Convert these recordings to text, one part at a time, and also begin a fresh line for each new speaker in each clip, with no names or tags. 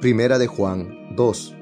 Primera de Juan 2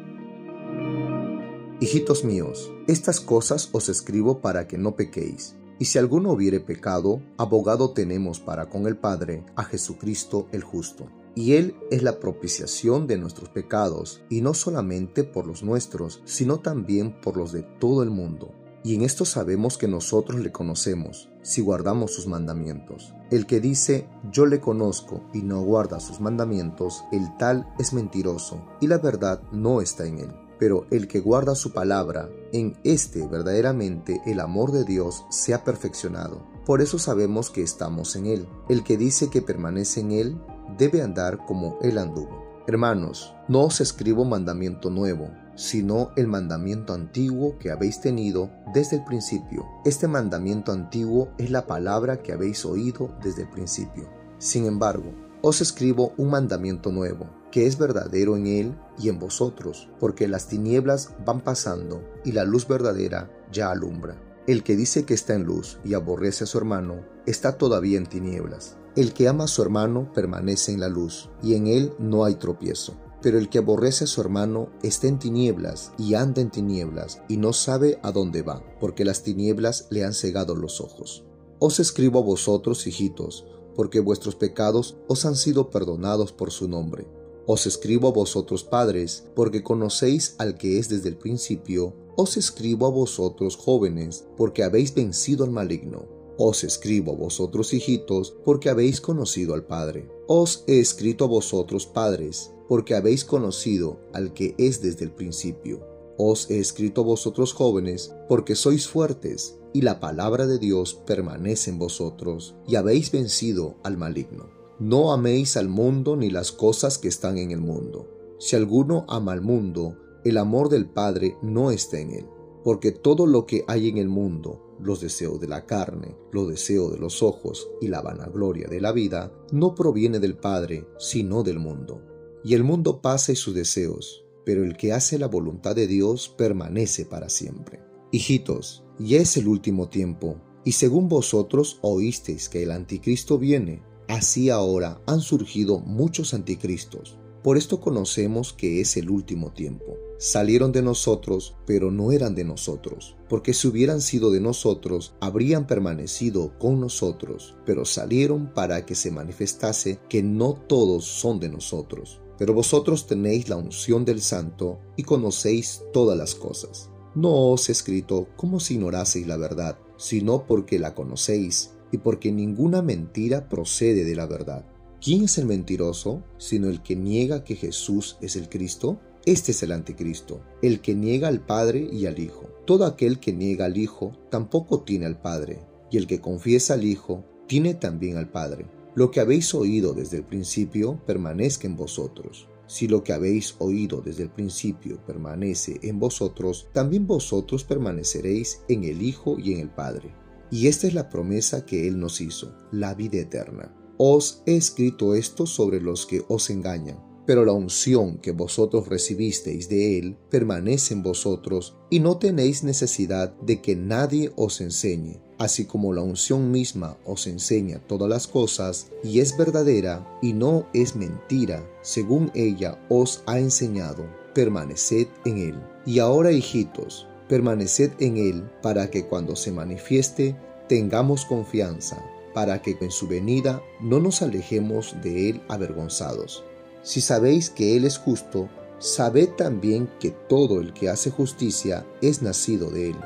Hijitos míos, estas cosas os escribo para que no pequéis. Y si alguno hubiere pecado, abogado tenemos para con el Padre, a Jesucristo el justo. Y Él es la propiciación de nuestros pecados, y no solamente por los nuestros, sino también por los de todo el mundo y en esto sabemos que nosotros le conocemos, si guardamos sus mandamientos. El que dice, yo le conozco y no guarda sus mandamientos, el tal es mentiroso, y la verdad no está en él. Pero el que guarda su palabra, en este verdaderamente el amor de Dios se ha perfeccionado. Por eso sabemos que estamos en él. El que dice que permanece en él, debe andar como él anduvo. Hermanos, no os escribo mandamiento nuevo sino el mandamiento antiguo que habéis tenido desde el principio. Este mandamiento antiguo es la palabra que habéis oído desde el principio. Sin embargo, os escribo un mandamiento nuevo, que es verdadero en él y en vosotros, porque las tinieblas van pasando y la luz verdadera ya alumbra. El que dice que está en luz y aborrece a su hermano, está todavía en tinieblas. El que ama a su hermano permanece en la luz, y en él no hay tropiezo. Pero el que aborrece a su hermano está en tinieblas y anda en tinieblas y no sabe a dónde va, porque las tinieblas le han cegado los ojos. Os escribo a vosotros, hijitos, porque vuestros pecados os han sido perdonados por su nombre. Os escribo a vosotros, padres, porque conocéis al que es desde el principio. Os escribo a vosotros, jóvenes, porque habéis vencido al maligno. Os escribo a vosotros, hijitos, porque habéis conocido al Padre. Os he escrito a vosotros, padres, porque habéis conocido al que es desde el principio. Os he escrito vosotros jóvenes, porque sois fuertes, y la palabra de Dios permanece en vosotros, y habéis vencido al maligno. No améis al mundo ni las cosas que están en el mundo. Si alguno ama al mundo, el amor del Padre no está en él, porque todo lo que hay en el mundo, los deseos de la carne, los deseos de los ojos y la vanagloria de la vida, no proviene del Padre, sino del mundo y el mundo pasa y sus deseos, pero el que hace la voluntad de Dios permanece para siempre. Hijitos, ya es el último tiempo, y según vosotros oísteis que el anticristo viene, así ahora han surgido muchos anticristos. Por esto conocemos que es el último tiempo. Salieron de nosotros, pero no eran de nosotros, porque si hubieran sido de nosotros, habrían permanecido con nosotros, pero salieron para que se manifestase que no todos son de nosotros. Pero vosotros tenéis la unción del Santo y conocéis todas las cosas. No os he escrito como si ignoraseis la verdad, sino porque la conocéis y porque ninguna mentira procede de la verdad. ¿Quién es el mentiroso sino el que niega que Jesús es el Cristo? Este es el anticristo, el que niega al Padre y al Hijo. Todo aquel que niega al Hijo tampoco tiene al Padre, y el que confiesa al Hijo tiene también al Padre. Lo que habéis oído desde el principio permanezca en vosotros. Si lo que habéis oído desde el principio permanece en vosotros, también vosotros permaneceréis en el Hijo y en el Padre. Y esta es la promesa que Él nos hizo, la vida eterna. Os he escrito esto sobre los que os engañan, pero la unción que vosotros recibisteis de Él permanece en vosotros y no tenéis necesidad de que nadie os enseñe así como la unción misma os enseña todas las cosas y es verdadera y no es mentira, según ella os ha enseñado, permaneced en él. Y ahora, hijitos, permaneced en él para que cuando se manifieste tengamos confianza, para que en su venida no nos alejemos de él avergonzados. Si sabéis que él es justo, sabed también que todo el que hace justicia es nacido de él